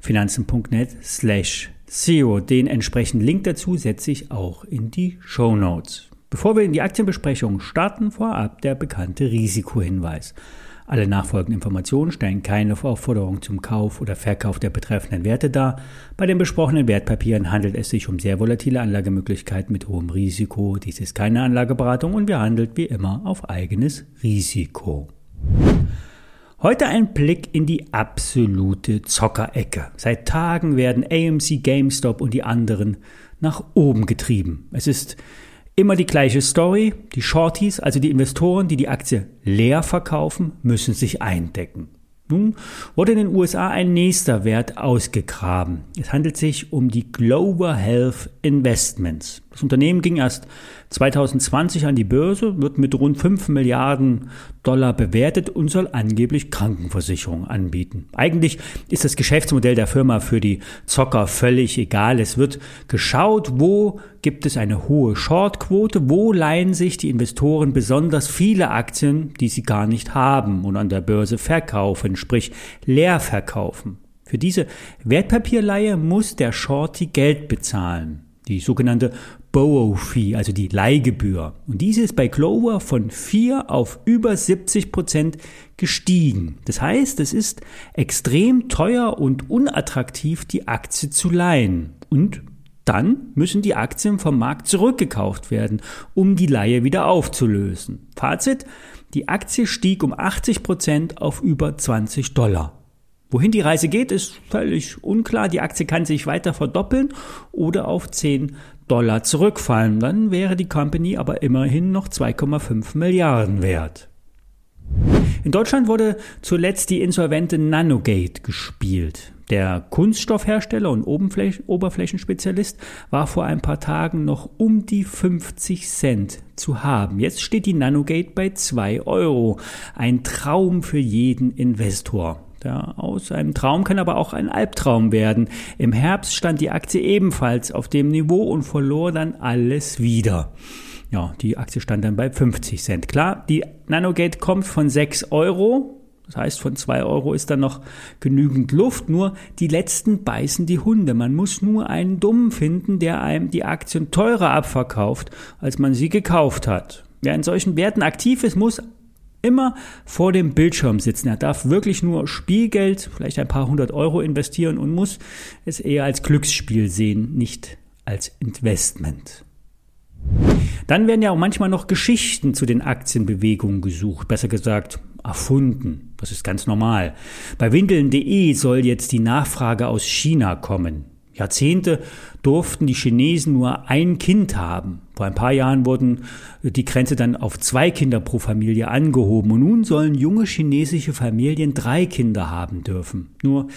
finanzen.net slash Zero. Den entsprechenden Link dazu setze ich auch in die Show Notes. Bevor wir in die Aktienbesprechung starten, vorab der bekannte Risikohinweis. Alle nachfolgenden Informationen stellen keine Aufforderung zum Kauf oder Verkauf der betreffenden Werte dar. Bei den besprochenen Wertpapieren handelt es sich um sehr volatile Anlagemöglichkeiten mit hohem Risiko. Dies ist keine Anlageberatung und wir handeln wie immer auf eigenes Risiko. Heute ein Blick in die absolute Zockerecke. Seit Tagen werden AMC, GameStop und die anderen nach oben getrieben. Es ist Immer die gleiche Story. Die Shorties, also die Investoren, die die Aktie leer verkaufen, müssen sich eindecken. Nun wurde in den USA ein nächster Wert ausgegraben. Es handelt sich um die Global Health Investments. Das Unternehmen ging erst 2020 an die Börse, wird mit rund 5 Milliarden Dollar bewertet und soll angeblich Krankenversicherung anbieten. Eigentlich ist das Geschäftsmodell der Firma für die Zocker völlig egal. Es wird geschaut, wo gibt es eine hohe Shortquote, wo leihen sich die Investoren besonders viele Aktien, die sie gar nicht haben und an der Börse verkaufen, sprich leer verkaufen. Für diese Wertpapierleihe muss der Shorty Geld bezahlen die sogenannte Borrow-Fee, also die Leihgebühr. Und diese ist bei Clover von 4 auf über 70 Prozent gestiegen. Das heißt, es ist extrem teuer und unattraktiv, die Aktie zu leihen. Und dann müssen die Aktien vom Markt zurückgekauft werden, um die Leihe wieder aufzulösen. Fazit, die Aktie stieg um 80 Prozent auf über 20 Dollar. Wohin die Reise geht, ist völlig unklar. Die Aktie kann sich weiter verdoppeln oder auf 10 Dollar zurückfallen. Dann wäre die Company aber immerhin noch 2,5 Milliarden wert. In Deutschland wurde zuletzt die insolvente Nanogate gespielt. Der Kunststoffhersteller und Oberflächenspezialist war vor ein paar Tagen noch um die 50 Cent zu haben. Jetzt steht die Nanogate bei 2 Euro. Ein Traum für jeden Investor. Ja, aus einem Traum kann aber auch ein Albtraum werden. Im Herbst stand die Aktie ebenfalls auf dem Niveau und verlor dann alles wieder. Ja, die Aktie stand dann bei 50 Cent. Klar, die Nanogate kommt von 6 Euro. Das heißt, von 2 Euro ist dann noch genügend Luft. Nur die letzten beißen die Hunde. Man muss nur einen Dummen finden, der einem die Aktien teurer abverkauft, als man sie gekauft hat. Wer in solchen Werten aktiv ist, muss immer vor dem Bildschirm sitzen. Er darf wirklich nur Spielgeld, vielleicht ein paar hundert Euro investieren und muss es eher als Glücksspiel sehen, nicht als Investment. Dann werden ja auch manchmal noch Geschichten zu den Aktienbewegungen gesucht, besser gesagt erfunden. Das ist ganz normal. Bei windeln.de soll jetzt die Nachfrage aus China kommen. Jahrzehnte durften die Chinesen nur ein Kind haben. Vor ein paar Jahren wurden die Grenze dann auf zwei Kinder pro Familie angehoben und nun sollen junge chinesische Familien drei Kinder haben dürfen. Nur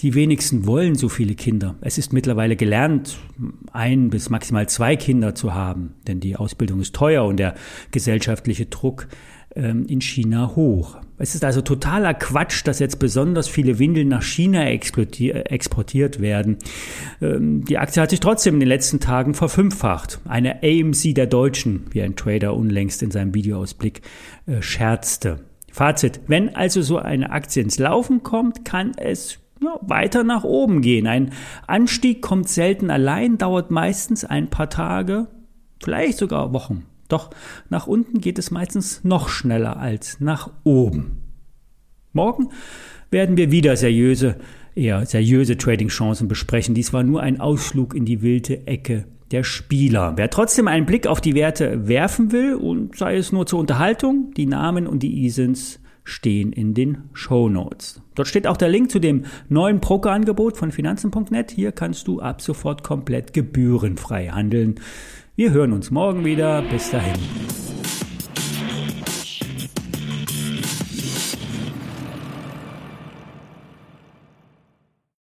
die wenigsten wollen so viele Kinder. Es ist mittlerweile gelernt, ein bis maximal zwei Kinder zu haben, denn die Ausbildung ist teuer und der gesellschaftliche Druck in China hoch. Es ist also totaler Quatsch, dass jetzt besonders viele Windeln nach China exportiert werden. Ähm, die Aktie hat sich trotzdem in den letzten Tagen verfünffacht. Eine AMC der Deutschen, wie ein Trader unlängst in seinem Videoausblick äh, scherzte. Fazit, wenn also so eine Aktie ins Laufen kommt, kann es ja, weiter nach oben gehen. Ein Anstieg kommt selten allein, dauert meistens ein paar Tage, vielleicht sogar Wochen. Doch nach unten geht es meistens noch schneller als nach oben. Morgen werden wir wieder seriöse, eher seriöse Trading-Chancen besprechen. Dies war nur ein Ausflug in die wilde Ecke der Spieler. Wer trotzdem einen Blick auf die Werte werfen will und sei es nur zur Unterhaltung, die Namen und die ISINs stehen in den Show Notes. Dort steht auch der Link zu dem neuen Brokerangebot von Finanzen.net. Hier kannst du ab sofort komplett gebührenfrei handeln. Wir hören uns morgen wieder. Bis dahin.